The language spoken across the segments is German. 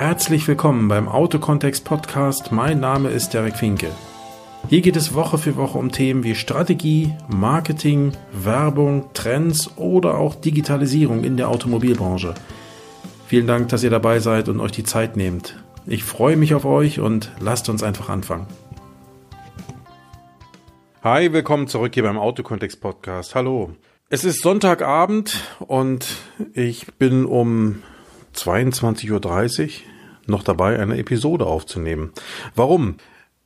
Herzlich willkommen beim Autokontext Podcast. Mein Name ist Derek Finke. Hier geht es Woche für Woche um Themen wie Strategie, Marketing, Werbung, Trends oder auch Digitalisierung in der Automobilbranche. Vielen Dank, dass ihr dabei seid und euch die Zeit nehmt. Ich freue mich auf euch und lasst uns einfach anfangen. Hi, willkommen zurück hier beim Autokontext Podcast. Hallo. Es ist Sonntagabend und ich bin um 22.30 Uhr noch dabei, eine Episode aufzunehmen. Warum?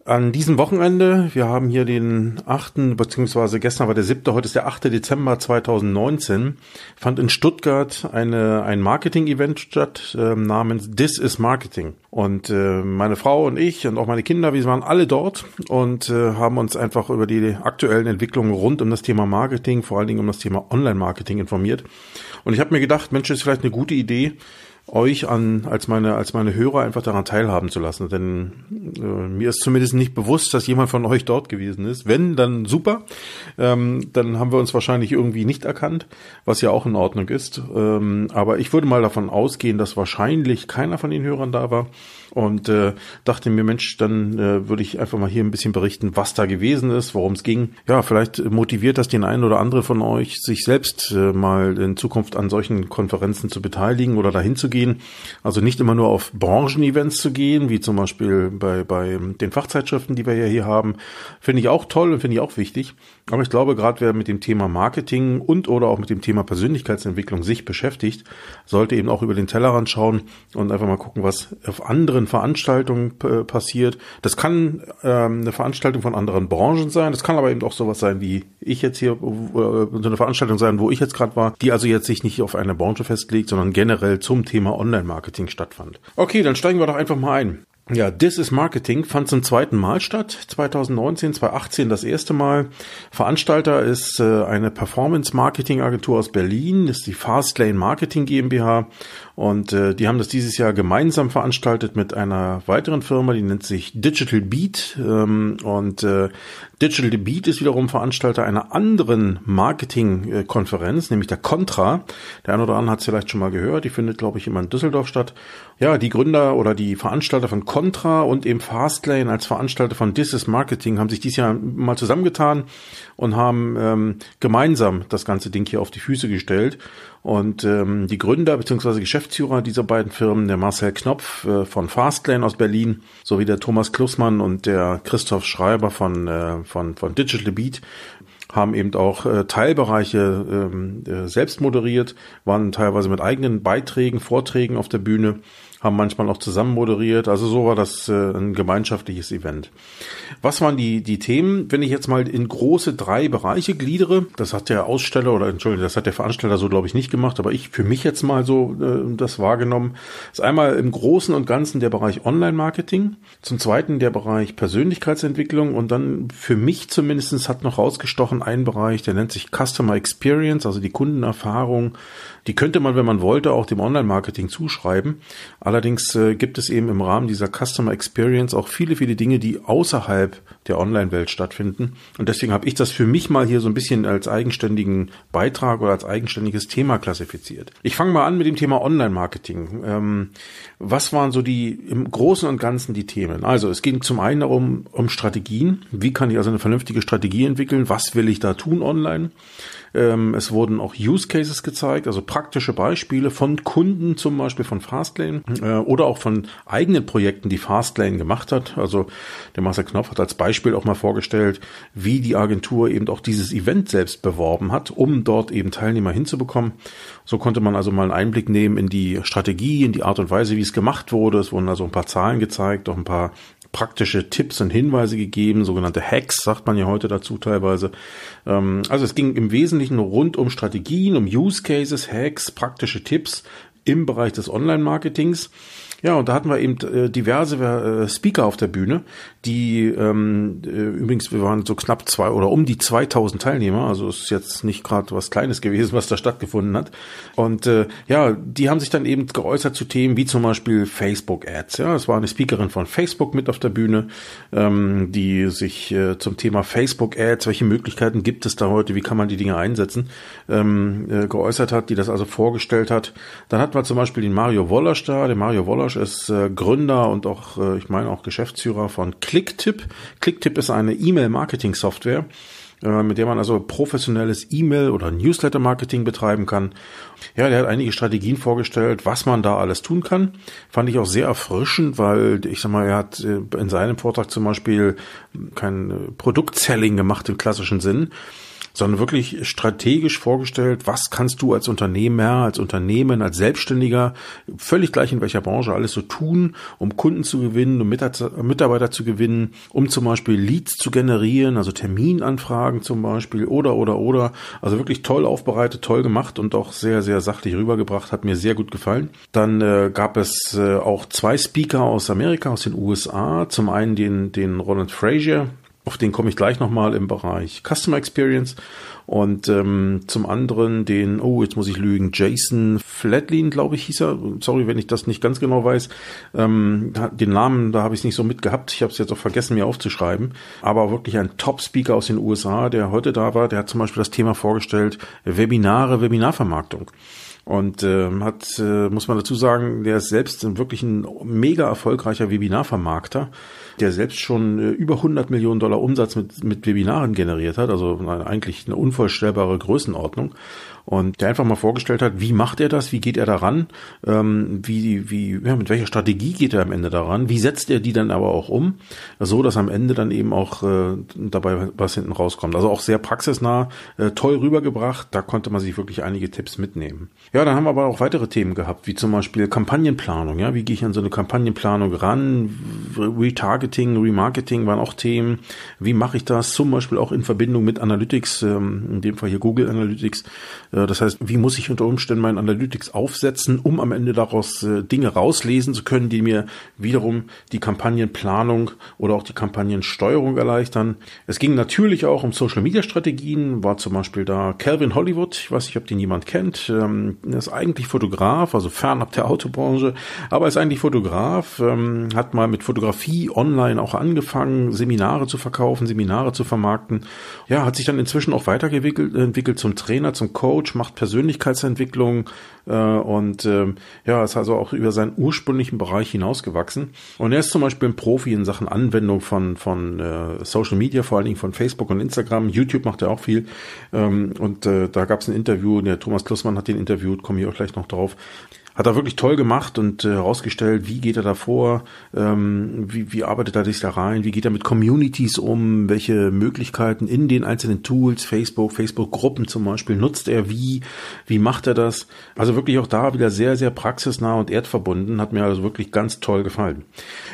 An diesem Wochenende, wir haben hier den 8., beziehungsweise gestern war der 7., heute ist der 8. Dezember 2019, fand in Stuttgart eine, ein Marketing-Event statt äh, namens This is Marketing. Und äh, meine Frau und ich und auch meine Kinder, wir waren alle dort und äh, haben uns einfach über die aktuellen Entwicklungen rund um das Thema Marketing, vor allen Dingen um das Thema Online-Marketing informiert. Und ich habe mir gedacht, Mensch, das ist vielleicht eine gute Idee, euch an als meine als meine Hörer einfach daran teilhaben zu lassen, denn äh, mir ist zumindest nicht bewusst, dass jemand von euch dort gewesen ist. Wenn, dann super. Ähm, dann haben wir uns wahrscheinlich irgendwie nicht erkannt, was ja auch in Ordnung ist. Ähm, aber ich würde mal davon ausgehen, dass wahrscheinlich keiner von den Hörern da war und äh, dachte mir, Mensch, dann äh, würde ich einfach mal hier ein bisschen berichten, was da gewesen ist, worum es ging. Ja, vielleicht motiviert das den einen oder anderen von euch, sich selbst äh, mal in Zukunft an solchen Konferenzen zu beteiligen oder dahin zu gehen. Also nicht immer nur auf Branchenevents zu gehen, wie zum Beispiel bei, bei den Fachzeitschriften, die wir ja hier haben. Finde ich auch toll und finde ich auch wichtig. Aber ich glaube, gerade wer mit dem Thema Marketing und oder auch mit dem Thema Persönlichkeitsentwicklung sich beschäftigt, sollte eben auch über den Tellerrand schauen und einfach mal gucken, was auf anderen Veranstaltungen äh, passiert. Das kann ähm, eine Veranstaltung von anderen Branchen sein. Das kann aber eben auch sowas sein, wie ich jetzt hier, äh, so eine Veranstaltung sein, wo ich jetzt gerade war, die also jetzt sich nicht auf eine Branche festlegt, sondern generell zum Thema Online-Marketing stattfand. Okay, dann steigen wir doch einfach mal ein. Ja, This is Marketing fand zum zweiten Mal statt, 2019, 2018 das erste Mal. Veranstalter ist äh, eine Performance-Marketing-Agentur aus Berlin, ist die Fastlane Marketing GmbH und äh, die haben das dieses Jahr gemeinsam veranstaltet mit einer weiteren Firma, die nennt sich Digital Beat. Ähm, und äh, Digital Beat ist wiederum Veranstalter einer anderen Marketing-Konferenz, nämlich der Contra. Der eine oder andere hat es vielleicht schon mal gehört. Die findet, glaube ich, immer in Düsseldorf statt. Ja, die Gründer oder die Veranstalter von Contra und eben Fastlane als Veranstalter von This is Marketing haben sich dieses Jahr mal zusammengetan und haben ähm, gemeinsam das ganze Ding hier auf die Füße gestellt. Und ähm, die Gründer bzw. Geschäftsführer dieser beiden Firmen, der Marcel Knopf äh, von Fastlane aus Berlin, sowie der Thomas Klussmann und der Christoph Schreiber von, äh, von, von Digital Beat, haben eben auch äh, Teilbereiche ähm, äh, selbst moderiert, waren teilweise mit eigenen Beiträgen, Vorträgen auf der Bühne haben manchmal auch zusammen moderiert. Also so war das äh, ein gemeinschaftliches Event. Was waren die, die Themen? Wenn ich jetzt mal in große drei Bereiche gliedere, das hat der Aussteller oder Entschuldigung, das hat der Veranstalter so glaube ich nicht gemacht, aber ich für mich jetzt mal so äh, das wahrgenommen, ist einmal im Großen und Ganzen der Bereich Online-Marketing, zum Zweiten der Bereich Persönlichkeitsentwicklung und dann für mich zumindestens hat noch rausgestochen ein Bereich, der nennt sich Customer Experience, also die Kundenerfahrung. Die könnte man, wenn man wollte, auch dem Online-Marketing zuschreiben. Allerdings äh, gibt es eben im Rahmen dieser Customer Experience auch viele, viele Dinge, die außerhalb der Online-Welt stattfinden. Und deswegen habe ich das für mich mal hier so ein bisschen als eigenständigen Beitrag oder als eigenständiges Thema klassifiziert. Ich fange mal an mit dem Thema Online-Marketing. Ähm, was waren so die im Großen und Ganzen die Themen? Also es ging zum einen darum, um Strategien. Wie kann ich also eine vernünftige Strategie entwickeln? Was will ich da tun online? Ähm, es wurden auch Use Cases gezeigt, also praktische Beispiele von Kunden, zum Beispiel von Fastlane äh, oder auch von eigenen Projekten, die Fastlane gemacht hat. Also der Marcel Knopf hat als Beispiel auch mal vorgestellt, wie die Agentur eben auch dieses Event selbst beworben hat, um dort eben Teilnehmer hinzubekommen. So konnte man also mal einen Einblick nehmen in die Strategie, in die Art und Weise, wie es gemacht wurde. Es wurden also ein paar Zahlen gezeigt, auch ein paar praktische Tipps und Hinweise gegeben, sogenannte Hacks, sagt man ja heute dazu teilweise. Ähm, also es ging im Wesentlichen rund um Strategien, um Use Cases, Hacks, praktische Tipps im Bereich des Online-Marketings. Ja, und da hatten wir eben äh, diverse äh, Speaker auf der Bühne, die ähm, äh, übrigens, wir waren so knapp zwei oder um die 2000 Teilnehmer, also ist jetzt nicht gerade was Kleines gewesen, was da stattgefunden hat. Und äh, ja, die haben sich dann eben geäußert zu Themen wie zum Beispiel Facebook Ads. Ja, es war eine Speakerin von Facebook mit auf der Bühne, ähm, die sich äh, zum Thema Facebook Ads, welche Möglichkeiten gibt es da heute, wie kann man die Dinge einsetzen, ähm, äh, geäußert hat, die das also vorgestellt hat. Dann hatten wir zum Beispiel den Mario Wollasch da. Der Mario Wollasch ist äh, Gründer und auch, äh, ich meine auch Geschäftsführer von Clicktip. Clicktip ist eine E-Mail-Marketing-Software äh, mit der man also professionelles E-Mail oder Newsletter-Marketing betreiben kann. Ja, der hat einige Strategien vorgestellt, was man da alles tun kann. Fand ich auch sehr erfrischend, weil ich sag mal, er hat äh, in seinem Vortrag zum Beispiel kein Produktselling gemacht im klassischen Sinn, sondern wirklich strategisch vorgestellt, was kannst du als Unternehmer, als Unternehmen, als Selbstständiger, völlig gleich in welcher Branche alles so tun, um Kunden zu gewinnen, um Mitarbeiter zu gewinnen, um zum Beispiel Leads zu generieren, also Terminanfragen zum Beispiel oder, oder, oder. Also wirklich toll aufbereitet, toll gemacht und auch sehr, sehr sachlich rübergebracht, hat mir sehr gut gefallen. Dann äh, gab es äh, auch zwei Speaker aus Amerika, aus den USA. Zum einen den, den Ronald Frazier, auf den komme ich gleich nochmal im Bereich Customer Experience. Und ähm, zum anderen den, oh, jetzt muss ich lügen, Jason Flatlin, glaube ich, hieß er. Sorry, wenn ich das nicht ganz genau weiß. Ähm, den Namen, da habe ich es nicht so mitgehabt. Ich habe es jetzt auch vergessen, mir aufzuschreiben. Aber wirklich ein Top-Speaker aus den USA, der heute da war, der hat zum Beispiel das Thema vorgestellt, Webinare, Webinarvermarktung. Und äh, hat, äh, muss man dazu sagen, der ist selbst wirklich ein mega erfolgreicher Webinarvermarkter der selbst schon äh, über 100 Millionen Dollar Umsatz mit, mit Webinaren generiert hat, also eigentlich eine unvorstellbare Größenordnung. Und der einfach mal vorgestellt hat, wie macht er das, wie geht er daran, ähm, wie, wie, ja, mit welcher Strategie geht er am Ende daran, wie setzt er die dann aber auch um, so dass am Ende dann eben auch äh, dabei was hinten rauskommt. Also auch sehr praxisnah, äh, toll rübergebracht, da konnte man sich wirklich einige Tipps mitnehmen. Ja, dann haben wir aber auch weitere Themen gehabt, wie zum Beispiel Kampagnenplanung, ja, wie gehe ich an so eine Kampagnenplanung ran, Retargeting, Remarketing waren auch Themen, wie mache ich das, zum Beispiel auch in Verbindung mit Analytics, ähm, in dem Fall hier Google Analytics, äh, das heißt, wie muss ich unter Umständen mein Analytics aufsetzen, um am Ende daraus äh, Dinge rauslesen zu können, die mir wiederum die Kampagnenplanung oder auch die Kampagnensteuerung erleichtern. Es ging natürlich auch um Social Media Strategien, war zum Beispiel da Calvin Hollywood, ich weiß nicht, ob den jemand kennt, ähm, er ist eigentlich Fotograf, also fernab der Autobranche, aber ist eigentlich Fotograf, ähm, hat mal mit Fotografie online auch angefangen, Seminare zu verkaufen, Seminare zu vermarkten. Ja, hat sich dann inzwischen auch weiterentwickelt entwickelt zum Trainer, zum Coach, macht Persönlichkeitsentwicklung äh, und äh, ja, ist also auch über seinen ursprünglichen Bereich hinausgewachsen. Und er ist zum Beispiel ein Profi in Sachen Anwendung von, von äh, Social Media, vor allen Dingen von Facebook und Instagram. YouTube macht er auch viel. Ähm, und äh, da gab es ein Interview, der Thomas Klussmann hat den interviewt, komme ich auch gleich noch drauf hat er wirklich toll gemacht und äh, herausgestellt, wie geht er da vor, ähm, wie, wie arbeitet er sich da rein, wie geht er mit Communities um, welche Möglichkeiten in den einzelnen Tools, Facebook, Facebook-Gruppen zum Beispiel, nutzt er wie, wie macht er das? Also wirklich auch da wieder sehr, sehr praxisnah und erdverbunden, hat mir also wirklich ganz toll gefallen.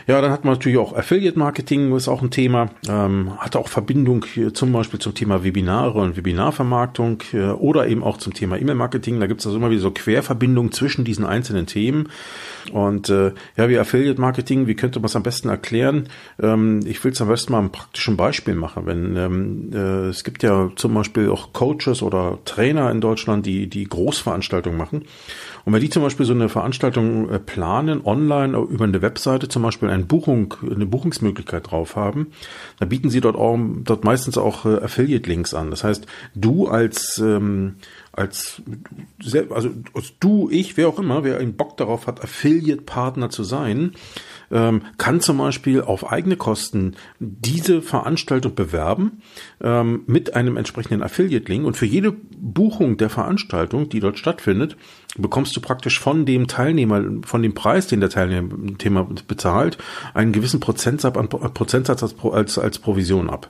Ja, dann hat man natürlich auch Affiliate-Marketing, ist auch ein Thema, ähm, hat auch Verbindung zum Beispiel zum Thema Webinare und Webinarvermarktung äh, oder eben auch zum Thema E-Mail-Marketing. Da gibt es also immer wieder so Querverbindungen zwischen diesen einzelnen Themen. Und äh, ja, wie Affiliate Marketing, wie könnte man es am besten erklären? Ähm, ich will es am besten mal ein praktischen Beispiel machen. Wenn ähm, äh, es gibt ja zum Beispiel auch Coaches oder Trainer in Deutschland, die die Großveranstaltungen machen. Und wenn die zum Beispiel so eine Veranstaltung äh, planen, online über eine Webseite zum Beispiel eine Buchung, eine Buchungsmöglichkeit drauf haben, dann bieten sie dort auch, dort meistens auch äh, Affiliate-Links an. Das heißt, du als ähm, als, also du, ich, wer auch immer, wer einen Bock darauf hat, Affiliate-Partner zu sein, ähm, kann zum Beispiel auf eigene Kosten diese Veranstaltung bewerben ähm, mit einem entsprechenden Affiliate-Link. Und für jede Buchung der Veranstaltung, die dort stattfindet, bekommst du praktisch von dem Teilnehmer, von dem Preis, den der Teilnehmer bezahlt, einen gewissen Prozentsatz, als, als, als Provision ab.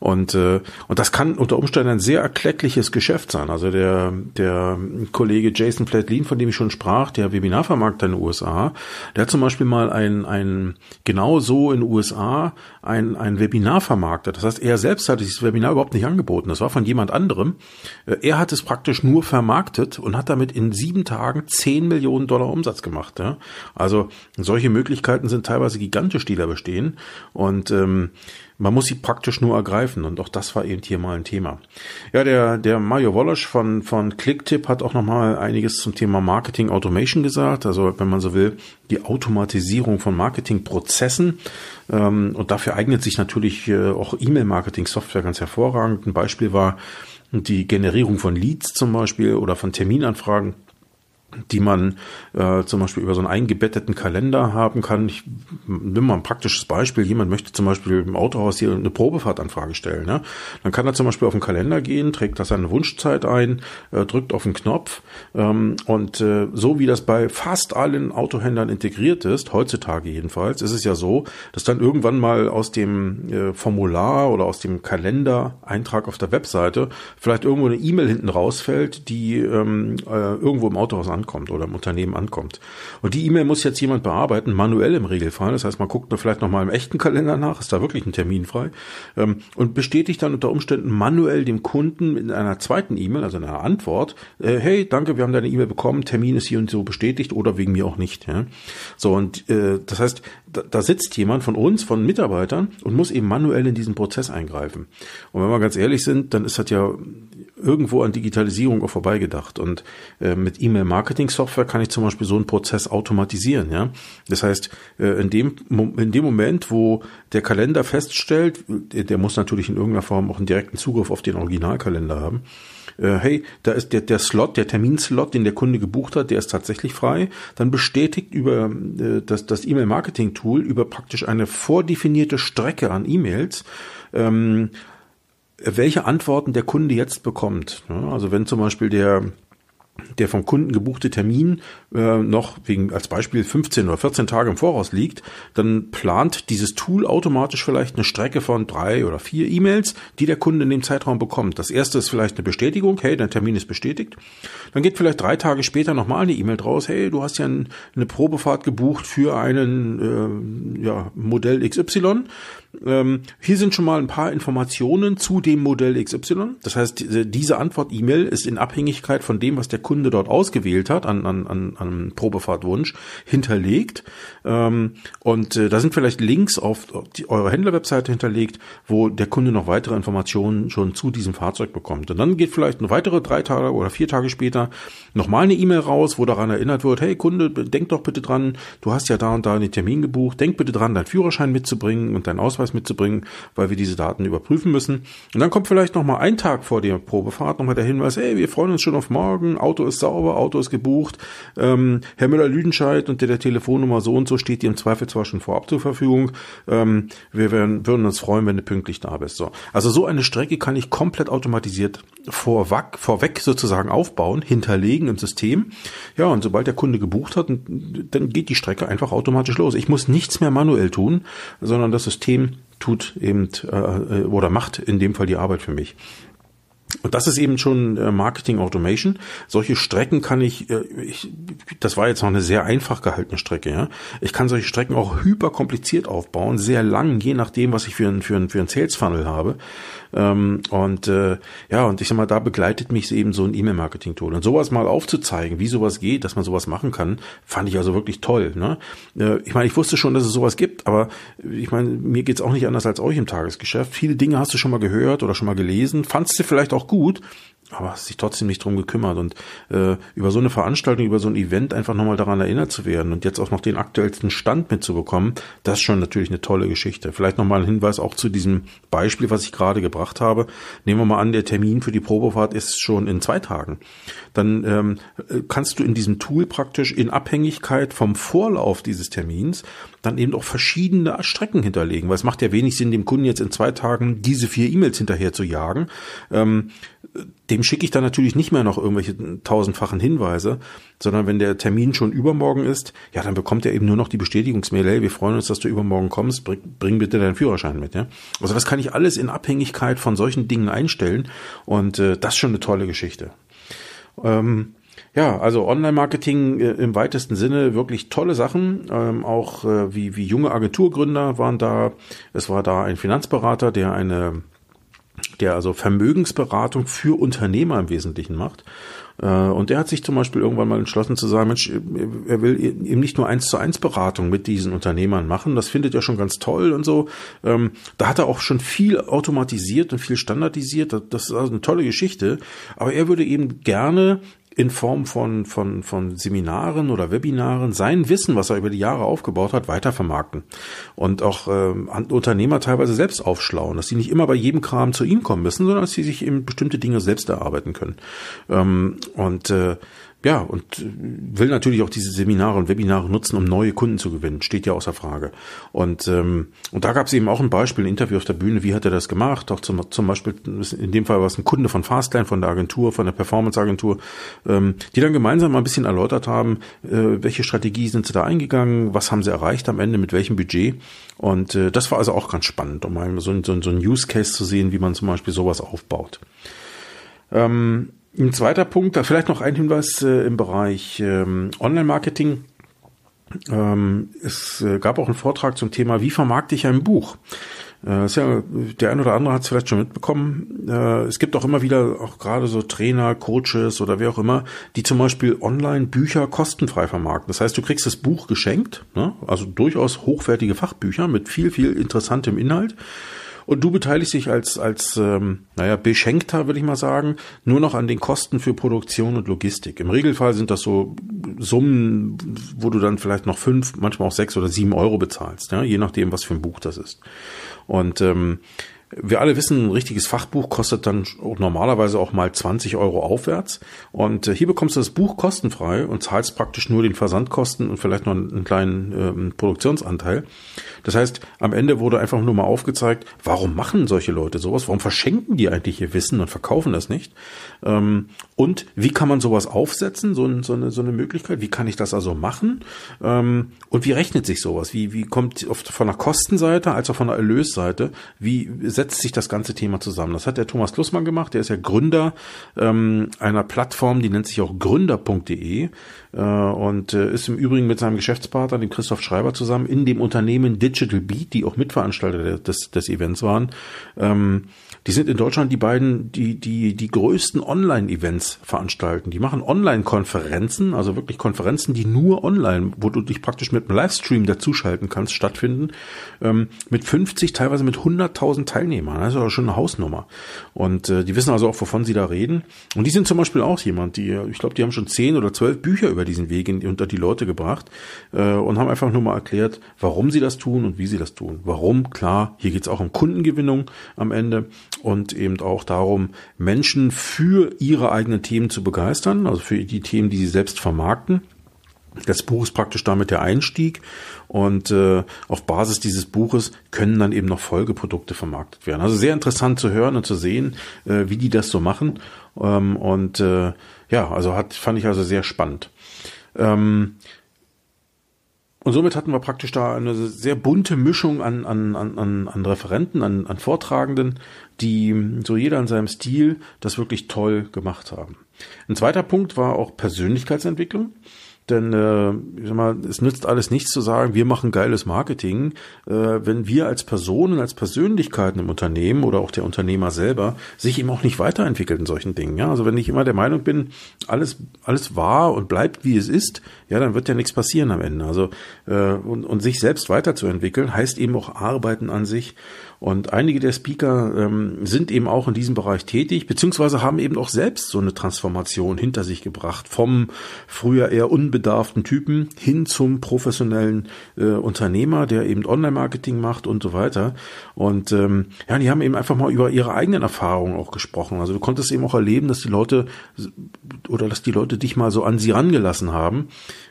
Und, äh, und das kann unter Umständen ein sehr erkleckliches Geschäft sein. Also der, der Kollege Jason Flatlin, von dem ich schon sprach, der Webinarvermarkter in den USA, der hat zum Beispiel mal ein, ein genau so in den USA ein, ein Webinar vermarktet. Das heißt, er selbst hat dieses Webinar überhaupt nicht angeboten. Das war von jemand anderem. Äh, er hat es praktisch nur vermarktet und hat damit in sieben Tagen zehn Millionen Dollar Umsatz gemacht. Ja? Also solche Möglichkeiten sind teilweise gigantisch, die da bestehen. Und ähm, man muss sie praktisch nur ergreifen und auch das war eben hier mal ein Thema. Ja, der, der Mario Wolosch von, von Clicktip hat auch nochmal einiges zum Thema Marketing Automation gesagt. Also wenn man so will, die Automatisierung von Marketingprozessen. Ähm, und dafür eignet sich natürlich äh, auch E-Mail-Marketing-Software ganz hervorragend. Ein Beispiel war die Generierung von Leads zum Beispiel oder von Terminanfragen die man äh, zum Beispiel über so einen eingebetteten Kalender haben kann. Ich nimm mal ein praktisches Beispiel. Jemand möchte zum Beispiel im Autohaus hier eine Probefahrtanfrage stellen. Ne? Dann kann er zum Beispiel auf den Kalender gehen, trägt da seine Wunschzeit ein, äh, drückt auf den Knopf ähm, und äh, so wie das bei fast allen Autohändlern integriert ist, heutzutage jedenfalls, ist es ja so, dass dann irgendwann mal aus dem äh, Formular oder aus dem Kalendereintrag auf der Webseite vielleicht irgendwo eine E-Mail hinten rausfällt, die ähm, äh, irgendwo im Autohaus ankommt oder im Unternehmen ankommt. Und die E-Mail muss jetzt jemand bearbeiten, manuell im Regelfall. Das heißt, man guckt vielleicht nochmal im echten Kalender nach, ist da wirklich ein Termin frei ähm, und bestätigt dann unter Umständen manuell dem Kunden in einer zweiten E-Mail, also in einer Antwort, äh, hey, danke, wir haben deine E-Mail bekommen, Termin ist hier und so bestätigt oder wegen mir auch nicht. Ja? So, und äh, das heißt, da, da sitzt jemand von uns, von Mitarbeitern und muss eben manuell in diesen Prozess eingreifen. Und wenn wir ganz ehrlich sind, dann ist das ja irgendwo an Digitalisierung auch vorbeigedacht. Und äh, mit E-Mail-Marketing-Software kann ich zum Beispiel so einen Prozess automatisieren. Ja, das heißt, äh, in dem in dem Moment, wo der Kalender feststellt, der muss natürlich in irgendeiner Form auch einen direkten Zugriff auf den Originalkalender haben. Äh, hey, da ist der der Slot, der Terminslot, den der Kunde gebucht hat, der ist tatsächlich frei. Dann bestätigt über äh, das das E-Mail-Marketing-Tool über praktisch eine vordefinierte Strecke an E-Mails. Ähm, welche Antworten der Kunde jetzt bekommt. Also wenn zum Beispiel der der vom Kunden gebuchte Termin äh, noch wegen als Beispiel 15 oder 14 Tage im Voraus liegt, dann plant dieses Tool automatisch vielleicht eine Strecke von drei oder vier E-Mails, die der Kunde in dem Zeitraum bekommt. Das erste ist vielleicht eine Bestätigung, hey, dein Termin ist bestätigt. Dann geht vielleicht drei Tage später nochmal eine E-Mail draus, hey, du hast ja ein, eine Probefahrt gebucht für einen äh, ja, Modell XY. Ähm, hier sind schon mal ein paar Informationen zu dem Modell XY. Das heißt, diese Antwort-E-Mail ist in Abhängigkeit von dem, was der Kunde dort ausgewählt hat an, an, an, an Probefahrtwunsch, hinterlegt. Ähm, und äh, da sind vielleicht Links auf die, eure Händlerwebseite hinterlegt, wo der Kunde noch weitere Informationen schon zu diesem Fahrzeug bekommt. Und dann geht vielleicht eine weitere drei Tage oder vier Tage später nochmal eine E-Mail raus, wo daran erinnert wird, hey Kunde, denk doch bitte dran, du hast ja da und da einen Termin gebucht, denk bitte dran, deinen Führerschein mitzubringen und deinen Ausweis mitzubringen, weil wir diese Daten überprüfen müssen. Und dann kommt vielleicht nochmal ein Tag vor der Probefahrt nochmal der Hinweis, hey, wir freuen uns schon auf morgen, Auto ist sauber, Auto ist gebucht, ähm, Herr Müller-Lüdenscheid und der, Telefonnummer so und so steht dir im Zweifel zwar schon vorab zur Verfügung. Ähm, wir werden, würden uns freuen, wenn du pünktlich da bist. So. Also so eine Strecke kann ich komplett automatisiert vorweg, vorweg sozusagen aufbauen, hinterlegen im System. Ja, und sobald der Kunde gebucht hat, dann geht die Strecke einfach automatisch los. Ich muss nichts mehr manuell tun, sondern das System tut eben äh, oder macht in dem Fall die Arbeit für mich. Und das ist eben schon äh, Marketing Automation. Solche Strecken kann ich, äh, ich, das war jetzt noch eine sehr einfach gehaltene Strecke, ja. Ich kann solche Strecken auch hyper kompliziert aufbauen, sehr lang, je nachdem, was ich für ein, für ein, für ein Sales Funnel habe. Ähm, und äh, ja, und ich sag mal, da begleitet mich eben so ein E-Mail-Marketing-Tool. Und sowas mal aufzuzeigen, wie sowas geht, dass man sowas machen kann, fand ich also wirklich toll. Ne? Äh, ich meine, ich wusste schon, dass es sowas gibt, aber ich meine, mir geht's auch nicht anders als euch im Tagesgeschäft. Viele Dinge hast du schon mal gehört oder schon mal gelesen, fandst du vielleicht auch gut, aber sich trotzdem nicht drum gekümmert und äh, über so eine Veranstaltung, über so ein Event einfach nochmal daran erinnert zu werden und jetzt auch noch den aktuellsten Stand mitzubekommen, das ist schon natürlich eine tolle Geschichte. Vielleicht nochmal ein Hinweis auch zu diesem Beispiel, was ich gerade gebracht habe. Nehmen wir mal an, der Termin für die Probefahrt ist schon in zwei Tagen. Dann ähm, kannst du in diesem Tool praktisch in Abhängigkeit vom Vorlauf dieses Termins dann eben auch verschiedene Strecken hinterlegen, weil es macht ja wenig Sinn, dem Kunden jetzt in zwei Tagen diese vier E-Mails hinterher zu jagen. Ähm, dem schicke ich dann natürlich nicht mehr noch irgendwelche tausendfachen Hinweise, sondern wenn der Termin schon übermorgen ist, ja, dann bekommt er eben nur noch die Bestätigungsmail, hey, wir freuen uns, dass du übermorgen kommst, bring, bring bitte deinen Führerschein mit, ja. Also das kann ich alles in Abhängigkeit von solchen Dingen einstellen und äh, das ist schon eine tolle Geschichte. Ähm, ja, also Online-Marketing äh, im weitesten Sinne wirklich tolle Sachen. Ähm, auch äh, wie, wie junge Agenturgründer waren da. Es war da ein Finanzberater, der eine der also Vermögensberatung für Unternehmer im Wesentlichen macht. Äh, und der hat sich zum Beispiel irgendwann mal entschlossen zu sagen, Mensch, er will eben nicht nur eins zu eins Beratung mit diesen Unternehmern machen. Das findet er schon ganz toll und so. Ähm, da hat er auch schon viel automatisiert und viel standardisiert. Das ist also eine tolle Geschichte. Aber er würde eben gerne in Form von, von, von Seminaren oder Webinaren sein Wissen, was er über die Jahre aufgebaut hat, weiter vermarkten. Und auch ähm, Unternehmer teilweise selbst aufschlauen, dass sie nicht immer bei jedem Kram zu ihm kommen müssen, sondern dass sie sich eben bestimmte Dinge selbst erarbeiten können. Ähm, und äh, ja, und will natürlich auch diese Seminare und Webinare nutzen, um neue Kunden zu gewinnen. Steht ja außer Frage. Und, ähm, und da gab es eben auch ein Beispiel, ein Interview auf der Bühne, wie hat er das gemacht? Auch zum, zum Beispiel, in dem Fall war es ein Kunde von Fastline, von der Agentur, von der Performance-Agentur, ähm, die dann gemeinsam mal ein bisschen erläutert haben, äh, welche Strategie sind sie da eingegangen, was haben sie erreicht am Ende, mit welchem Budget. Und äh, das war also auch ganz spannend, um mal so, so, so ein Use Case zu sehen, wie man zum Beispiel sowas aufbaut. Ähm, ein zweiter Punkt, da vielleicht noch ein Hinweis äh, im Bereich ähm, Online-Marketing. Ähm, es äh, gab auch einen Vortrag zum Thema, wie vermarkte ich ein Buch? Äh, ja, der ein oder andere hat es vielleicht schon mitbekommen. Äh, es gibt auch immer wieder auch gerade so Trainer, Coaches oder wer auch immer, die zum Beispiel online Bücher kostenfrei vermarkten. Das heißt, du kriegst das Buch geschenkt, ne? also durchaus hochwertige Fachbücher mit viel, viel interessantem Inhalt. Und du beteiligst dich als, als ähm, naja, Beschenkter, würde ich mal sagen, nur noch an den Kosten für Produktion und Logistik. Im Regelfall sind das so Summen, wo du dann vielleicht noch fünf, manchmal auch sechs oder sieben Euro bezahlst, ja, je nachdem, was für ein Buch das ist. Und ähm, wir alle wissen, ein richtiges Fachbuch kostet dann normalerweise auch mal 20 Euro aufwärts. Und äh, hier bekommst du das Buch kostenfrei und zahlst praktisch nur den Versandkosten und vielleicht noch einen kleinen ähm, Produktionsanteil. Das heißt, am Ende wurde einfach nur mal aufgezeigt, warum machen solche Leute sowas? Warum verschenken die eigentlich ihr Wissen und verkaufen das nicht? Ähm, und wie kann man sowas aufsetzen, so, so, eine, so eine Möglichkeit? Wie kann ich das also machen? Ähm, und wie rechnet sich sowas? Wie, wie kommt oft von der Kostenseite als auch von der Erlösseite? Wie setzt sich das ganze Thema zusammen? Das hat der Thomas Klussmann gemacht. Der ist ja Gründer ähm, einer Plattform, die nennt sich auch gründer.de und äh, ist im Übrigen mit seinem Geschäftspartner, dem Christoph Schreiber, zusammen in dem Unternehmen Digital Beat, die auch Mitveranstalter des, des Events waren. Ähm, die sind in Deutschland die beiden, die die die größten Online-Events veranstalten. Die machen Online-Konferenzen, also wirklich Konferenzen, die nur online, wo du dich praktisch mit einem Livestream dazuschalten kannst, stattfinden, ähm, mit 50, teilweise mit 100.000 Teilnehmern. Das ist aber schon eine Hausnummer. Und äh, die wissen also auch, wovon sie da reden. Und die sind zum Beispiel auch jemand, die, ich glaube, die haben schon zehn oder zwölf Bücher über diesen Weg in, unter die Leute gebracht äh, und haben einfach nur mal erklärt, warum sie das tun und wie sie das tun. Warum? Klar, hier geht's auch um Kundengewinnung am Ende und eben auch darum, Menschen für ihre eigenen Themen zu begeistern, also für die Themen, die sie selbst vermarkten. Das Buch ist praktisch damit der Einstieg und äh, auf Basis dieses Buches können dann eben noch Folgeprodukte vermarktet werden. Also sehr interessant zu hören und zu sehen, äh, wie die das so machen. Ähm, und äh, ja, also hat fand ich also sehr spannend. Ähm, und somit hatten wir praktisch da eine sehr bunte Mischung an, an, an, an Referenten, an, an Vortragenden, die so jeder in seinem Stil das wirklich toll gemacht haben. Ein zweiter Punkt war auch Persönlichkeitsentwicklung. Denn äh, ich sag mal, es nützt alles nichts zu sagen, wir machen geiles Marketing, äh, wenn wir als Personen, als Persönlichkeiten im Unternehmen oder auch der Unternehmer selber sich eben auch nicht weiterentwickelt in solchen Dingen. Ja, also wenn ich immer der Meinung bin, alles alles war und bleibt wie es ist, ja, dann wird ja nichts passieren am Ende. Also äh, und, und sich selbst weiterzuentwickeln heißt eben auch Arbeiten an sich und einige der Speaker ähm, sind eben auch in diesem Bereich tätig, beziehungsweise haben eben auch selbst so eine Transformation hinter sich gebracht, vom früher eher unbedarften Typen hin zum professionellen äh, Unternehmer, der eben Online-Marketing macht und so weiter. Und ähm, ja, die haben eben einfach mal über ihre eigenen Erfahrungen auch gesprochen. Also du konntest eben auch erleben, dass die Leute oder dass die Leute dich mal so an sie rangelassen haben.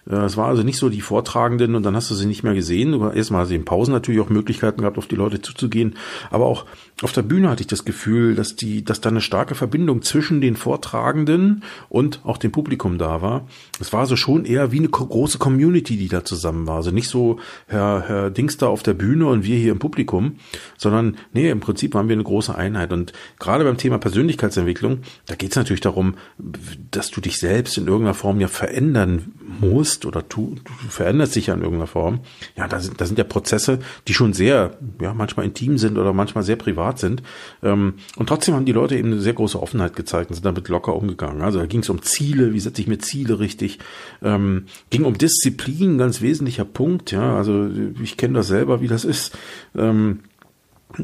Äh, es war also nicht so die Vortragenden und dann hast du sie nicht mehr gesehen. Erstmal hast du in Pausen natürlich auch Möglichkeiten gehabt, auf die Leute zuzugehen. Aber auch auf der Bühne hatte ich das Gefühl, dass die, dass da eine starke Verbindung zwischen den Vortragenden und auch dem Publikum da war. Es war so schon eher wie eine große Community, die da zusammen war. Also nicht so Herr, Herr Dings da auf der Bühne und wir hier im Publikum, sondern nee, im Prinzip waren wir eine große Einheit. Und gerade beim Thema Persönlichkeitsentwicklung, da geht es natürlich darum, dass du dich selbst in irgendeiner Form ja verändern musst oder du, du veränderst dich ja in irgendeiner Form. Ja, da sind, da sind ja Prozesse, die schon sehr, ja, manchmal intim sind oder manchmal sehr privat sind. Ähm, und trotzdem haben die Leute eben eine sehr große Offenheit gezeigt und sind damit locker umgegangen. Also da ging es um Ziele, wie setze ich mir Ziele richtig, ähm, ging um Disziplin, ganz wesentlicher Punkt. Ja, also ich kenne das selber, wie das ist. Ähm,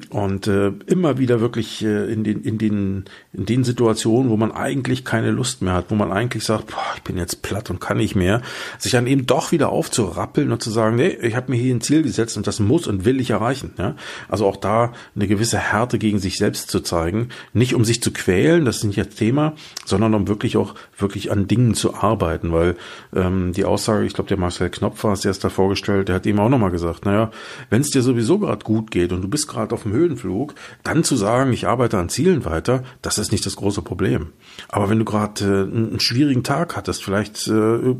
und äh, immer wieder wirklich äh, in den in den in den Situationen, wo man eigentlich keine Lust mehr hat, wo man eigentlich sagt, boah, ich bin jetzt platt und kann nicht mehr, sich dann eben doch wieder aufzurappeln und zu sagen, nee, ich habe mir hier ein Ziel gesetzt und das muss und will ich erreichen. Ja? Also auch da eine gewisse Härte gegen sich selbst zu zeigen, nicht um sich zu quälen, das ist nicht das Thema, sondern um wirklich auch wirklich an Dingen zu arbeiten, weil ähm, die Aussage, ich glaube, der Marcel Knopf war es, es da vorgestellt, der hat eben auch nochmal gesagt, naja, wenn es dir sowieso gerade gut geht und du bist gerade auf dem Höhenflug, dann zu sagen, ich arbeite an Zielen weiter, das ist nicht das große Problem. Aber wenn du gerade äh, einen schwierigen Tag hattest, vielleicht äh,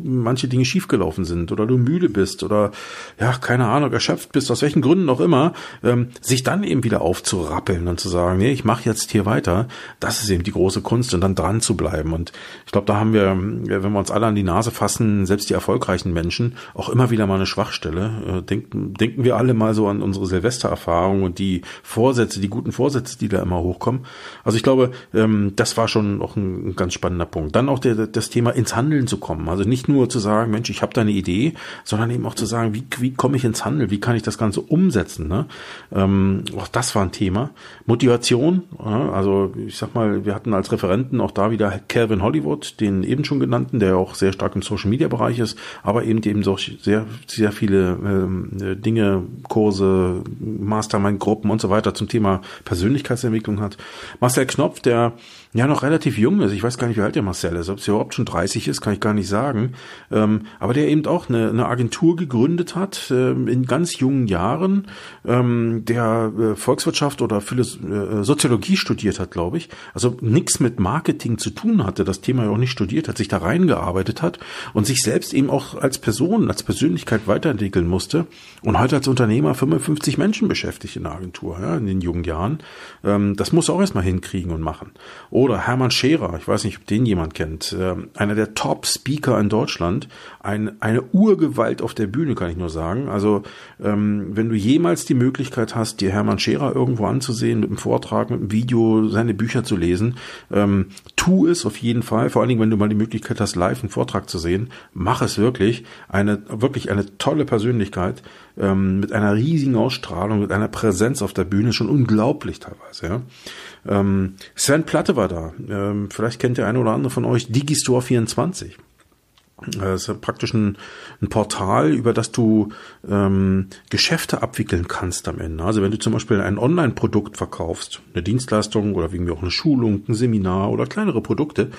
manche Dinge schiefgelaufen sind oder du müde bist oder ja, keine Ahnung, erschöpft bist, aus welchen Gründen auch immer, ähm, sich dann eben wieder aufzurappeln und zu sagen, nee, ich mache jetzt hier weiter, das ist eben die große Kunst und dann dran zu bleiben. Und ich glaube, da haben wir, wenn wir uns alle an die Nase fassen, selbst die erfolgreichen Menschen, auch immer wieder mal eine Schwachstelle. Äh, denken, denken wir alle mal so an unsere Silvestererfahrung und die Vorsätze, die guten Vorsätze, die da immer hochkommen. Also ich glaube, ähm, das war schon auch ein, ein ganz spannender Punkt. Dann auch der, das Thema ins Handeln zu kommen. Also nicht nur zu sagen, Mensch, ich habe da eine Idee, sondern eben auch zu sagen, wie, wie komme ich ins Handeln? Wie kann ich das Ganze umsetzen? Ne? Ähm, auch das war ein Thema. Motivation, ja, also ich sag mal, wir hatten als Referenten auch da wieder Calvin Hollywood, den eben schon genannten, der auch sehr stark im Social Media Bereich ist, aber eben eben so sehr, sehr viele ähm, Dinge, Kurse, Mastermind-Gruppen und so weiter zum Thema Persönlichkeitsentwicklung hat. Marcel Knopf, der ja noch relativ jung ist. Ich weiß gar nicht, wie alt der Marcel ist. Ob es überhaupt schon 30 ist, kann ich gar nicht sagen. Ähm, aber der eben auch eine, eine Agentur gegründet hat ähm, in ganz jungen Jahren, ähm, der äh, Volkswirtschaft oder Philos äh, Soziologie studiert hat, glaube ich. Also nichts mit Marketing zu tun hatte, das Thema ja auch nicht studiert hat, sich da reingearbeitet hat und sich selbst eben auch als Person, als Persönlichkeit weiterentwickeln musste und heute als Unternehmer 55 Menschen beschäftigt in der Agentur, ja, in den jungen Jahren. Ähm, das muss er auch erstmal hinkriegen und machen. Oder Hermann Scherer, ich weiß nicht, ob den jemand kennt, äh, einer der Top-Speaker in Deutschland, ein, eine Urgewalt auf der Bühne, kann ich nur sagen. Also ähm, wenn du jemals die Möglichkeit hast, dir Hermann Scherer irgendwo anzusehen, mit einem Vortrag, mit einem Video, seine Bücher zu lesen, ähm, tu es auf jeden Fall. Vor allen Dingen, wenn du mal die Möglichkeit hast, live einen Vortrag zu sehen, mach es wirklich. Eine wirklich eine tolle Persönlichkeit ähm, mit einer riesigen Ausstrahlung, mit einer Präsenz auf der Bühne, schon unglaublich teilweise. Ja. Ähm, Sven Platte war da. Ähm, vielleicht kennt der eine oder andere von euch Digistore 24. Das ist praktisch ein, ein, Portal, über das du ähm, Geschäfte abwickeln kannst am Ende. Also wenn du zum Beispiel ein Online-Produkt verkaufst, eine Dienstleistung oder irgendwie auch eine Schulung, ein Seminar oder kleinere Produkte,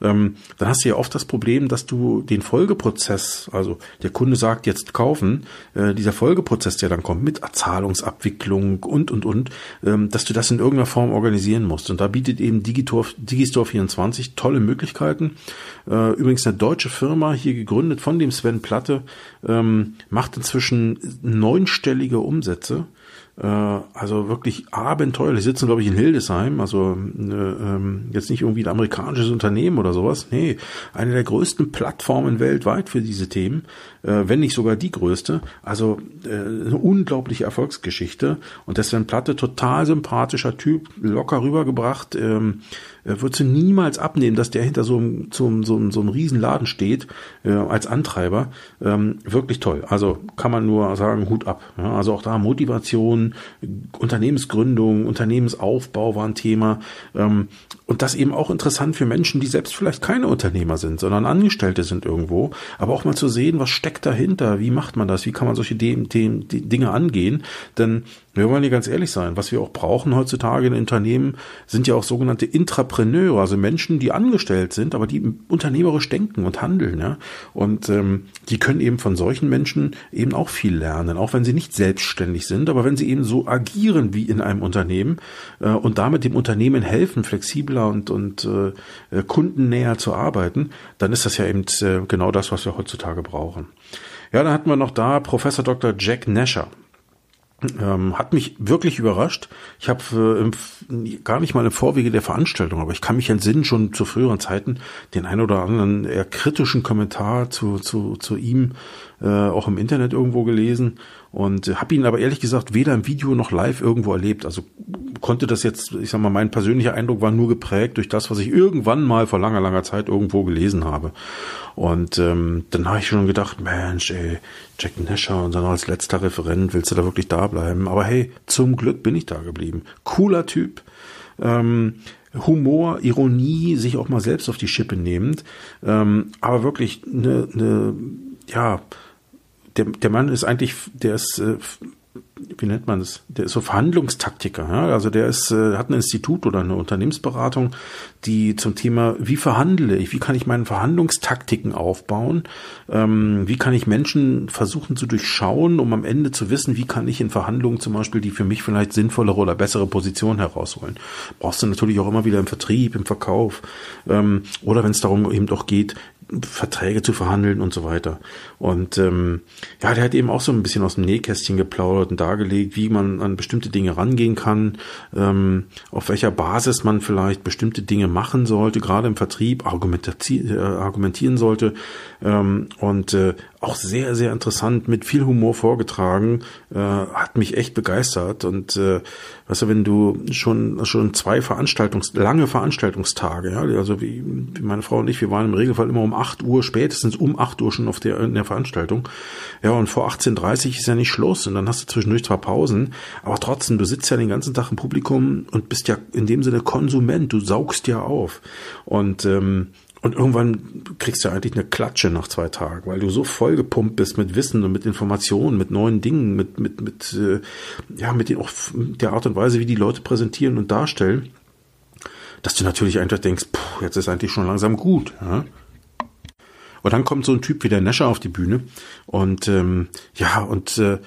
ähm, dann hast du ja oft das Problem, dass du den Folgeprozess, also der Kunde sagt jetzt kaufen, äh, dieser Folgeprozess, der dann kommt mit Zahlungsabwicklung und und und, ähm, dass du das in irgendeiner Form organisieren musst. Und da bietet eben Digistore, Digistore 24 tolle Möglichkeiten. Äh, übrigens eine deutsche Firma, hier gegründet von dem Sven Platte, ähm, macht inzwischen neunstellige Umsätze. Äh, also wirklich abenteuerlich. Sitzen, glaube ich, in Hildesheim. Also äh, ähm, jetzt nicht irgendwie ein amerikanisches Unternehmen oder sowas. Nee, eine der größten Plattformen weltweit für diese Themen, äh, wenn nicht sogar die größte. Also äh, eine unglaubliche Erfolgsgeschichte. Und der Sven Platte, total sympathischer Typ, locker rübergebracht. Ähm, würdest du niemals abnehmen, dass der hinter so einem, so, so, so einem Riesenladen steht äh, als Antreiber. Ähm, wirklich toll. Also kann man nur sagen, Hut ab. Ja, also auch da Motivation, Unternehmensgründung, Unternehmensaufbau war ein Thema. Ähm, und das eben auch interessant für Menschen, die selbst vielleicht keine Unternehmer sind, sondern Angestellte sind irgendwo. Aber auch mal zu sehen, was steckt dahinter, wie macht man das, wie kann man solche Dinge angehen. Denn wir wollen hier ganz ehrlich sein. Was wir auch brauchen heutzutage in Unternehmen sind ja auch sogenannte Intrapreneure, also Menschen, die angestellt sind, aber die unternehmerisch denken und handeln. Ja? Und ähm, die können eben von solchen Menschen eben auch viel lernen, auch wenn sie nicht selbstständig sind, aber wenn sie eben so agieren wie in einem Unternehmen äh, und damit dem Unternehmen helfen, flexibler und, und äh, äh kundennäher zu arbeiten, dann ist das ja eben äh, genau das, was wir heutzutage brauchen. Ja, dann hatten wir noch da Professor Dr. Jack Nasher. Ähm, hat mich wirklich überrascht. Ich habe äh, gar nicht mal im Vorwege der Veranstaltung, aber ich kann mich entsinnen, schon zu früheren Zeiten den ein oder anderen eher kritischen Kommentar zu, zu, zu ihm äh, auch im Internet irgendwo gelesen und habe ihn aber ehrlich gesagt weder im Video noch live irgendwo erlebt. Also konnte das jetzt, ich sag mal, mein persönlicher Eindruck war nur geprägt durch das, was ich irgendwann mal vor langer, langer Zeit irgendwo gelesen habe. Und ähm, dann habe ich schon gedacht, Mensch, ey, Jack Nasher und dann als letzter Referent, willst du da wirklich da bleiben? Aber hey, zum Glück bin ich da geblieben. Cooler Typ. Ähm, Humor, Ironie, sich auch mal selbst auf die Schippe nehmend, ähm, aber wirklich eine, eine ja, der, der Mann ist eigentlich, der ist, äh, wie nennt man das? Der ist so Verhandlungstaktiker. Ja? Also der ist, äh, hat ein Institut oder eine Unternehmensberatung, die zum Thema, wie verhandle ich, wie kann ich meine Verhandlungstaktiken aufbauen, ähm, wie kann ich Menschen versuchen zu durchschauen, um am Ende zu wissen, wie kann ich in Verhandlungen zum Beispiel die für mich vielleicht sinnvollere oder bessere Position herausholen. Brauchst du natürlich auch immer wieder im Vertrieb, im Verkauf ähm, oder wenn es darum eben doch geht, Verträge zu verhandeln und so weiter. Und ähm, ja, der hat eben auch so ein bisschen aus dem Nähkästchen geplaudert und dargelegt, wie man an bestimmte Dinge rangehen kann, ähm, auf welcher Basis man vielleicht bestimmte Dinge machen sollte, gerade im Vertrieb argumentieren, äh, argumentieren sollte. Ähm, und äh, auch sehr, sehr interessant, mit viel Humor vorgetragen, äh, hat mich echt begeistert. Und äh, weißt du, wenn du schon schon zwei Veranstaltungs, lange Veranstaltungstage, ja, also wie, wie meine Frau und ich, wir waren im Regelfall immer um acht Uhr, spätestens um acht Uhr schon auf der, in der Veranstaltung. Ja, und vor 18.30 ist ja nicht Schluss und dann hast du zwischendurch zwar Pausen, aber trotzdem, du sitzt ja den ganzen Tag im Publikum und bist ja in dem Sinne Konsument, du saugst ja auf. Und ähm, und irgendwann kriegst du eigentlich eine Klatsche nach zwei Tagen, weil du so vollgepumpt bist mit Wissen und mit Informationen, mit neuen Dingen, mit, mit, mit, äh, ja, mit den, auch der Art und Weise, wie die Leute präsentieren und darstellen, dass du natürlich einfach denkst, puh, jetzt ist eigentlich schon langsam gut. Ja? Und dann kommt so ein Typ wie der Nescher auf die Bühne und ähm, ja, und äh,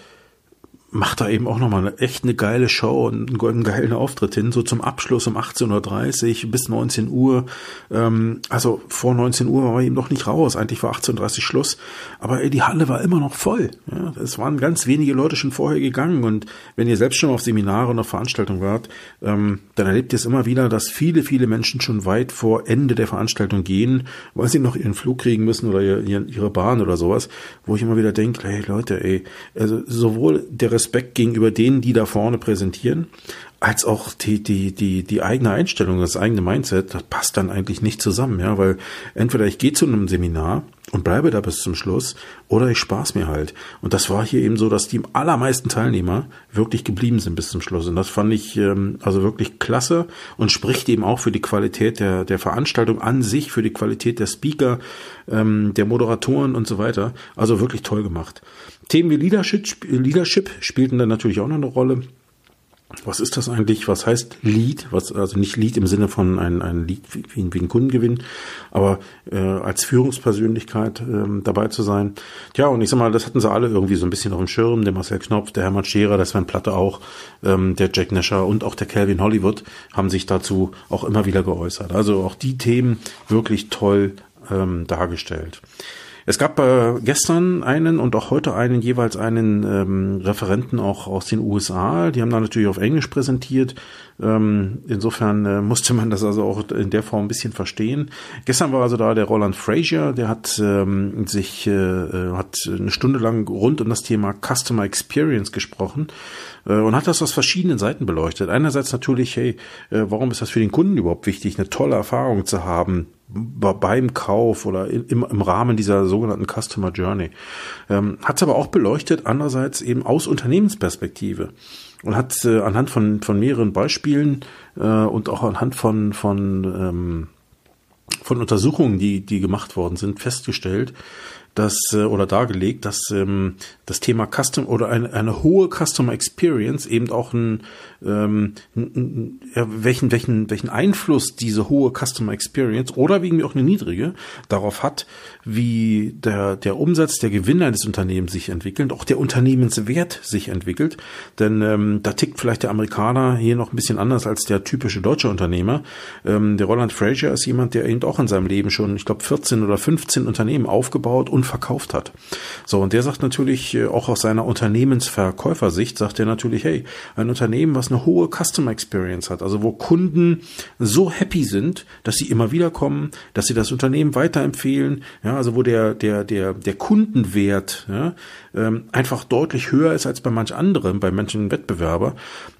macht da eben auch nochmal echt eine geile Show und einen geilen Auftritt hin, so zum Abschluss um 18.30 Uhr bis 19 Uhr. Ähm, also vor 19 Uhr war man eben noch nicht raus, eigentlich war 18.30 Uhr Schluss, aber ey, die Halle war immer noch voll. Ja, es waren ganz wenige Leute schon vorher gegangen und wenn ihr selbst schon auf Seminare und auf Veranstaltungen wart, ähm, dann erlebt ihr es immer wieder, dass viele, viele Menschen schon weit vor Ende der Veranstaltung gehen, weil sie noch ihren Flug kriegen müssen oder ihre Bahn oder sowas, wo ich immer wieder denke, hey Leute, ey, also sowohl der Respekt gegenüber denen, die da vorne präsentieren, als auch die, die, die, die eigene Einstellung, das eigene Mindset, das passt dann eigentlich nicht zusammen, ja, weil entweder ich gehe zu einem Seminar und bleibe da bis zum Schluss oder ich spaß mir halt. Und das war hier eben so, dass die allermeisten Teilnehmer wirklich geblieben sind bis zum Schluss. Und das fand ich ähm, also wirklich klasse und spricht eben auch für die Qualität der, der Veranstaltung an sich, für die Qualität der Speaker, ähm, der Moderatoren und so weiter. Also wirklich toll gemacht. Themen wie Leadership, Leadership spielten dann natürlich auch noch eine Rolle. Was ist das eigentlich? Was heißt Lead? Was, also nicht Lead im Sinne von ein, ein Lead wie, wie ein Kundengewinn, aber äh, als Führungspersönlichkeit ähm, dabei zu sein. Tja, und ich sag mal, das hatten sie alle irgendwie so ein bisschen auf dem Schirm. Der Marcel Knopf, der Hermann Scherer, der Sven Platte auch, ähm, der Jack Nasher und auch der Calvin Hollywood haben sich dazu auch immer wieder geäußert. Also auch die Themen wirklich toll ähm, dargestellt. Es gab äh, gestern einen und auch heute einen, jeweils einen ähm, Referenten auch aus den USA. Die haben da natürlich auf Englisch präsentiert. Ähm, insofern äh, musste man das also auch in der Form ein bisschen verstehen. Gestern war also da der Roland Frazier, der hat ähm, sich äh, äh hat eine Stunde lang rund um das Thema Customer Experience gesprochen äh, und hat das aus verschiedenen Seiten beleuchtet. Einerseits natürlich, hey, äh, warum ist das für den Kunden überhaupt wichtig, eine tolle Erfahrung zu haben beim Kauf oder im, im Rahmen dieser sogenannten Customer Journey. Ähm, hat es aber auch beleuchtet, andererseits eben aus Unternehmensperspektive und hat äh, anhand von, von mehreren Beispielen äh, und auch anhand von, von, ähm, von Untersuchungen, die, die gemacht worden sind, festgestellt, dass äh, oder dargelegt, dass ähm, das Thema Custom oder eine, eine hohe Customer Experience eben auch ein, ähm, ein, ja, welchen welchen welchen Einfluss diese hohe Customer Experience oder wegen auch eine niedrige darauf hat, wie der der Umsatz, der Gewinn eines Unternehmens sich entwickelt, auch der Unternehmenswert sich entwickelt. Denn ähm, da tickt vielleicht der Amerikaner hier noch ein bisschen anders als der typische deutsche Unternehmer. Ähm, der Roland Frazier ist jemand, der eben auch in seinem Leben schon, ich glaube, 14 oder 15 Unternehmen aufgebaut und verkauft hat. So, und der sagt natürlich, äh, auch aus seiner Unternehmensverkäufersicht, sagt er natürlich, hey, ein Unternehmen, was eine hohe Customer Experience hat, also wo Kunden so happy sind, dass sie immer wieder kommen, dass sie das Unternehmen weiterempfehlen, ja, also wo der, der, der, der Kundenwert ja, ähm, einfach deutlich höher ist als bei manch anderem, bei manchen Wettbewerber,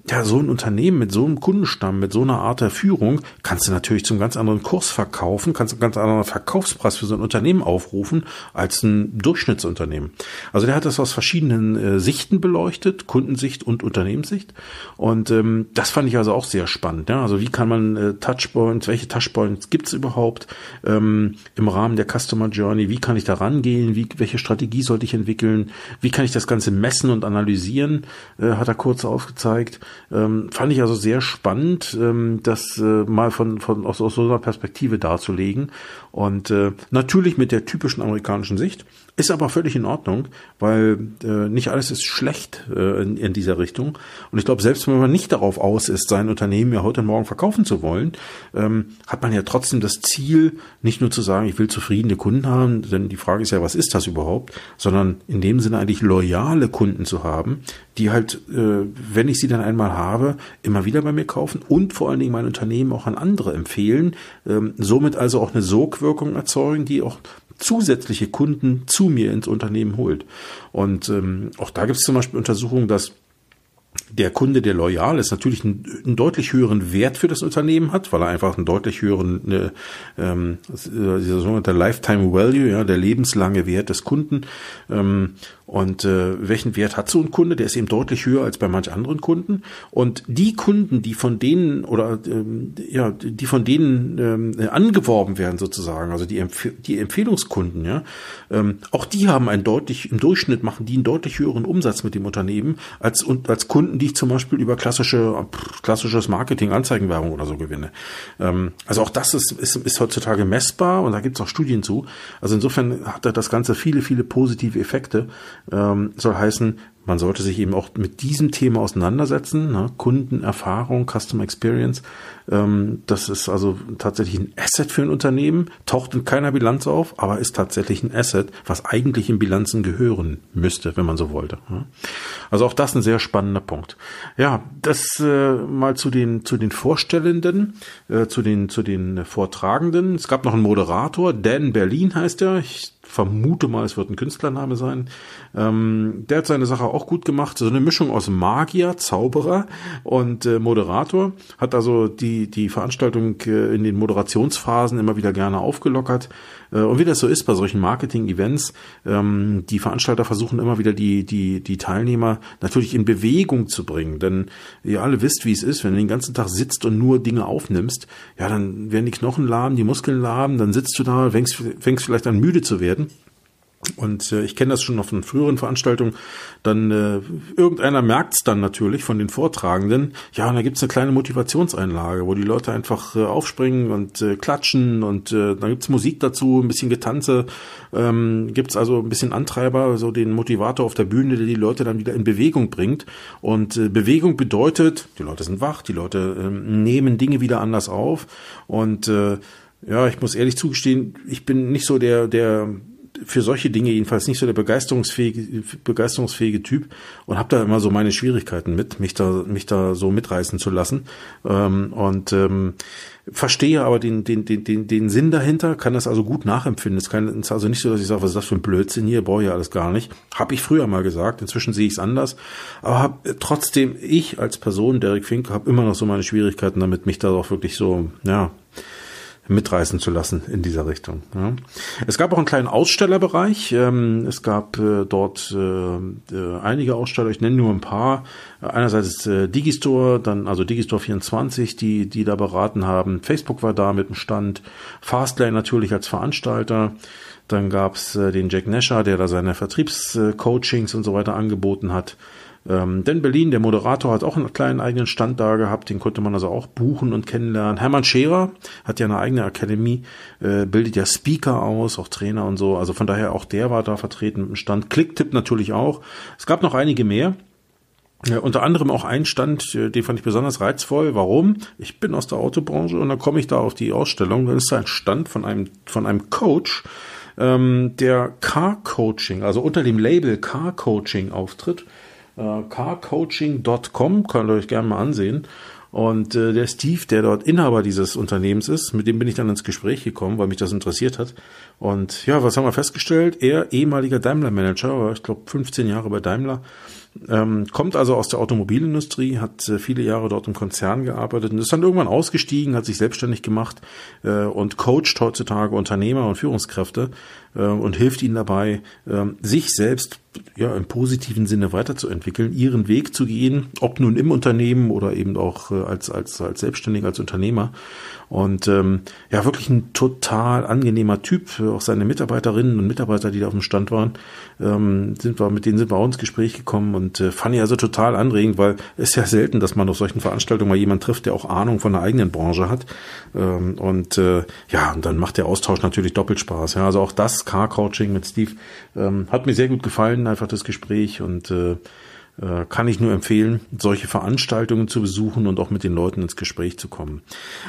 ja, so ein Unternehmen mit so einem Kundenstamm, mit so einer Art der Führung, kannst du natürlich zum ganz anderen Kurs verkaufen, kannst einen ganz anderen Verkaufspreis für so ein Unternehmen aufrufen als ein Durchschnittsunternehmen. Also der hat das aus verschiedenen äh, Sichten beleuchtet, Kundensicht und Unternehmenssicht. Und ähm, das fand ich also auch sehr spannend. Ja? Also wie kann man äh, Touchpoints, welche Touchpoints gibt's überhaupt ähm, im Rahmen der Customer Journey? Wie kann ich da rangehen? Wie, welche Strategie sollte ich entwickeln? Wie kann ich das Ganze messen und analysieren? Äh, hat er kurz aufgezeigt. Ähm, fand ich also sehr spannend, ähm, das äh, mal von, von aus, aus so einer Perspektive darzulegen. Und äh, natürlich mit der typischen amerikanischen Sicht. Ist aber völlig in Ordnung, weil äh, nicht alles ist schlecht äh, in, in dieser Richtung. Und ich glaube, selbst wenn man nicht darauf aus ist, sein Unternehmen ja heute und morgen verkaufen zu wollen, ähm, hat man ja trotzdem das Ziel, nicht nur zu sagen, ich will zufriedene Kunden haben, denn die Frage ist ja, was ist das überhaupt, sondern in dem Sinne eigentlich loyale Kunden zu haben, die halt, äh, wenn ich sie dann einmal habe, immer wieder bei mir kaufen und vor allen Dingen mein Unternehmen auch an andere empfehlen, ähm, somit also auch eine Sogwirkung erzeugen, die auch zusätzliche Kunden zu mir ins Unternehmen holt. Und ähm, auch da gibt es zum Beispiel Untersuchungen, dass der Kunde, der loyal ist, natürlich einen, einen, deutlich höheren Wert für das Unternehmen hat, weil er einfach einen deutlich höheren, eine, ähm, dieser sogenannte Lifetime Value, ja, der lebenslange Wert des Kunden. Ähm, und äh, welchen Wert hat so ein Kunde? Der ist eben deutlich höher als bei manch anderen Kunden. Und die Kunden, die von denen oder ähm, ja, die von denen ähm, angeworben werden sozusagen, also die, Empf die Empfehlungskunden, ja, ähm, auch die haben einen deutlich im Durchschnitt machen die einen deutlich höheren Umsatz mit dem Unternehmen als und als Kunden, die ich zum Beispiel über klassische klassisches Marketing, Anzeigenwerbung oder so gewinne. Ähm, also auch das ist, ist, ist heutzutage messbar und da gibt es auch Studien zu. Also insofern hat das Ganze viele viele positive Effekte ähm, soll heißen, man sollte sich eben auch mit diesem Thema auseinandersetzen, ne? Kundenerfahrung, Customer Experience. Ähm, das ist also tatsächlich ein Asset für ein Unternehmen, taucht in keiner Bilanz auf, aber ist tatsächlich ein Asset, was eigentlich in Bilanzen gehören müsste, wenn man so wollte. Ne? Also auch das ein sehr spannender Punkt. Ja, das äh, mal zu den zu den Vorstellenden, äh, zu den zu den Vortragenden. Es gab noch einen Moderator, Dan Berlin heißt er. Ich vermute mal, es wird ein Künstlername sein. Ähm, der hat seine Sache auch gut gemacht. So eine Mischung aus Magier, Zauberer und äh, Moderator. Hat also die, die Veranstaltung äh, in den Moderationsphasen immer wieder gerne aufgelockert. Äh, und wie das so ist bei solchen Marketing-Events, ähm, die Veranstalter versuchen immer wieder die, die, die Teilnehmer natürlich in Bewegung zu bringen. Denn ihr alle wisst, wie es ist, wenn du den ganzen Tag sitzt und nur Dinge aufnimmst, ja, dann werden die Knochen lahm, die Muskeln lahm, dann sitzt du da, fängst, fängst vielleicht an müde zu werden. Und äh, ich kenne das schon auf einer früheren Veranstaltung. Dann äh, irgendeiner merkt es dann natürlich von den Vortragenden. Ja, und da gibt's eine kleine Motivationseinlage, wo die Leute einfach äh, aufspringen und äh, klatschen und äh, dann gibt's Musik dazu, ein bisschen Getanze. Ähm, gibt's also ein bisschen Antreiber, so den Motivator auf der Bühne, der die Leute dann wieder in Bewegung bringt. Und äh, Bewegung bedeutet, die Leute sind wach, die Leute äh, nehmen Dinge wieder anders auf. Und äh, ja, ich muss ehrlich zugestehen, ich bin nicht so der der für solche Dinge jedenfalls nicht so der begeisterungsfähige, begeisterungsfähige Typ und habe da immer so meine Schwierigkeiten mit, mich da, mich da so mitreißen zu lassen. Ähm, und ähm, verstehe aber den, den, den, den, den Sinn dahinter, kann das also gut nachempfinden. Es ist also nicht so, dass ich sage, was ist das für ein Blödsinn hier, brauche ich alles gar nicht. Habe ich früher mal gesagt, inzwischen sehe ich es anders. Aber hab, trotzdem, ich als Person, Derek Fink, habe immer noch so meine Schwierigkeiten damit, mich da auch wirklich so, ja, mitreißen zu lassen in dieser Richtung. Ja. Es gab auch einen kleinen Ausstellerbereich. Ähm, es gab äh, dort äh, äh, einige Aussteller, ich nenne nur ein paar. Einerseits Digistore, dann also Digistore 24, die, die da beraten haben. Facebook war da mit dem Stand. Fastlane natürlich als Veranstalter. Dann gab's den Jack Nasher, der da seine Vertriebscoachings und so weiter angeboten hat. Ähm, denn Berlin, der Moderator, hat auch einen kleinen eigenen Stand da gehabt, den konnte man also auch buchen und kennenlernen. Hermann Scherer hat ja eine eigene Akademie, äh, bildet ja Speaker aus, auch Trainer und so. Also von daher auch der war da vertreten mit dem Stand. Klicktipp natürlich auch. Es gab noch einige mehr. Ja, unter anderem auch ein Stand, äh, den fand ich besonders reizvoll. Warum? Ich bin aus der Autobranche und dann komme ich da auf die Ausstellung. Dann ist da ein Stand von einem, von einem Coach, ähm, der Car Coaching, also unter dem Label Car Coaching auftritt. Äh, carcoaching.com, könnt ihr euch gerne mal ansehen. Und äh, der Steve, der dort Inhaber dieses Unternehmens ist, mit dem bin ich dann ins Gespräch gekommen, weil mich das interessiert hat. Und ja, was haben wir festgestellt? Er, ehemaliger Daimler-Manager, ich glaube 15 Jahre bei Daimler, ähm, kommt also aus der Automobilindustrie, hat äh, viele Jahre dort im Konzern gearbeitet und ist dann irgendwann ausgestiegen, hat sich selbstständig gemacht äh, und coacht heutzutage Unternehmer und Führungskräfte äh, und hilft ihnen dabei, äh, sich selbst ja im positiven Sinne weiterzuentwickeln, ihren Weg zu gehen, ob nun im Unternehmen oder eben auch äh, als als als Selbstständiger, als Unternehmer. Und ähm, ja, wirklich ein total angenehmer Typ. Auch seine Mitarbeiterinnen und Mitarbeiter, die da auf dem Stand waren, ähm, sind wir, mit denen sind wir auch ins Gespräch gekommen und äh, fand ich also total anregend, weil es ist ja selten, dass man auf solchen Veranstaltungen mal jemanden trifft, der auch Ahnung von der eigenen Branche hat. Ähm, und äh, ja, und dann macht der Austausch natürlich doppelt Spaß. Ja, also auch das Car-Coaching mit Steve ähm, hat mir sehr gut gefallen, einfach das Gespräch und äh, äh, kann ich nur empfehlen, solche Veranstaltungen zu besuchen und auch mit den Leuten ins Gespräch zu kommen.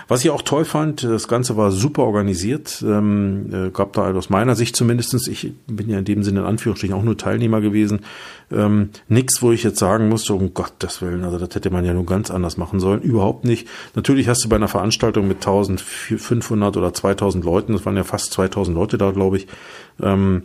Was ich auch toll fand, das Ganze war super organisiert, ähm, äh, gab da aus meiner Sicht zumindestens, ich bin ja in dem Sinne in Anführungsstrichen auch nur Teilnehmer gewesen, ähm, nichts, wo ich jetzt sagen musste, um Gottes Willen, also das hätte man ja nur ganz anders machen sollen, überhaupt nicht. Natürlich hast du bei einer Veranstaltung mit 1500 oder 2000 Leuten, das waren ja fast 2000 Leute da, glaube ich, ähm,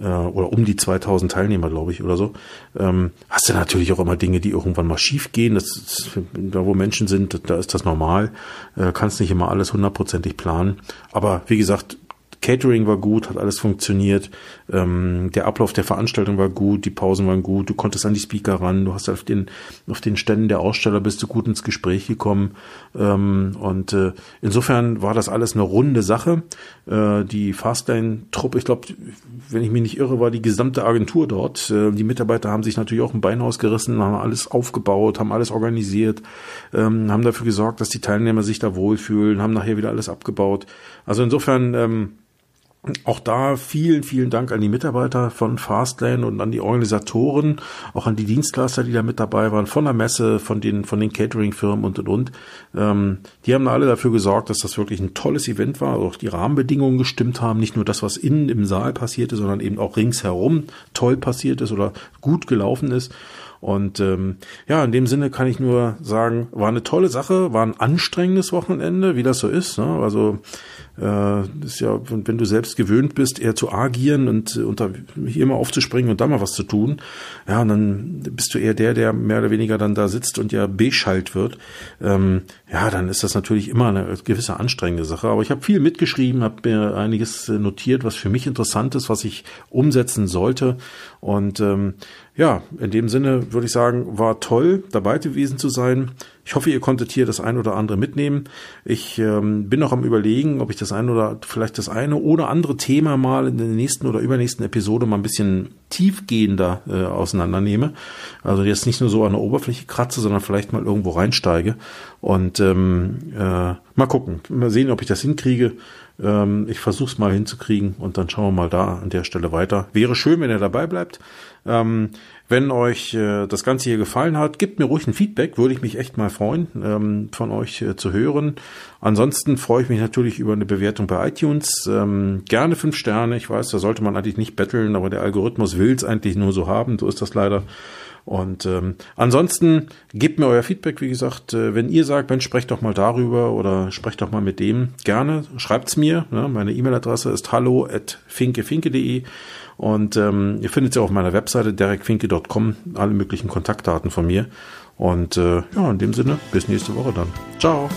äh, oder um die 2000 Teilnehmer, glaube ich, oder so, ähm, hast du natürlich auch immer Dinge, die irgendwann mal schief gehen. Das, ist, da wo Menschen sind, da ist das normal. Äh, kannst nicht immer alles hundertprozentig planen. Aber wie gesagt, Catering war gut, hat alles funktioniert. Ähm, der Ablauf der Veranstaltung war gut, die Pausen waren gut, du konntest an die Speaker ran, du hast auf den, auf den Ständen der Aussteller bist du gut ins Gespräch gekommen. Ähm, und äh, insofern war das alles eine runde Sache. Äh, die Fastlane-Truppe, ich glaube, wenn ich mich nicht irre, war die gesamte Agentur dort. Äh, die Mitarbeiter haben sich natürlich auch ein Bein ausgerissen, haben alles aufgebaut, haben alles organisiert, ähm, haben dafür gesorgt, dass die Teilnehmer sich da wohlfühlen, haben nachher wieder alles abgebaut. Also insofern ähm, auch da vielen, vielen Dank an die Mitarbeiter von Fastlane und an die Organisatoren, auch an die Dienstleister, die da mit dabei waren, von der Messe, von den, von den Catering-Firmen und, und, und. Ähm, die haben alle dafür gesorgt, dass das wirklich ein tolles Event war, auch die Rahmenbedingungen gestimmt haben, nicht nur das, was innen im Saal passierte, sondern eben auch ringsherum toll passiert ist oder gut gelaufen ist. Und ähm, ja, in dem Sinne kann ich nur sagen, war eine tolle Sache, war ein anstrengendes Wochenende, wie das so ist. Ne? Also äh, ist ja, wenn du selbst gewöhnt bist, eher zu agieren und unter, hier mal aufzuspringen und da mal was zu tun, ja, und dann bist du eher der, der mehr oder weniger dann da sitzt und ja beschallt wird. Ähm, ja, dann ist das natürlich immer eine gewisse anstrengende Sache. Aber ich habe viel mitgeschrieben, habe mir einiges notiert, was für mich interessant ist, was ich umsetzen sollte. Und ähm, ja, in dem Sinne würde ich sagen, war toll, dabei gewesen zu sein. Ich hoffe, ihr konntet hier das ein oder andere mitnehmen. Ich ähm, bin noch am überlegen, ob ich das ein oder vielleicht das eine oder andere Thema mal in der nächsten oder übernächsten Episode mal ein bisschen tiefgehender äh, auseinandernehme. Also jetzt nicht nur so an der Oberfläche kratze, sondern vielleicht mal irgendwo reinsteige. Und ähm, äh, mal gucken, mal sehen, ob ich das hinkriege. Ähm, ich versuche es mal hinzukriegen und dann schauen wir mal da an der Stelle weiter. Wäre schön, wenn ihr dabei bleibt. Ähm, wenn euch äh, das Ganze hier gefallen hat, gebt mir ruhig ein Feedback, würde ich mich echt mal freuen, ähm, von euch äh, zu hören. Ansonsten freue ich mich natürlich über eine Bewertung bei iTunes. Ähm, gerne fünf Sterne. Ich weiß, da sollte man eigentlich nicht betteln, aber der Algorithmus will es eigentlich nur so haben. So ist das leider. Und ähm, ansonsten gebt mir euer Feedback, wie gesagt, äh, wenn ihr sagt, Mensch, sprecht doch mal darüber oder sprecht doch mal mit dem, gerne, schreibt's mir. Ne? Meine E-Mail-Adresse ist hallo at finkefinke.de und ähm, ihr findet ja auf meiner Webseite derekfinke.com alle möglichen Kontaktdaten von mir. Und äh, ja, in dem Sinne, bis nächste Woche dann. Ciao.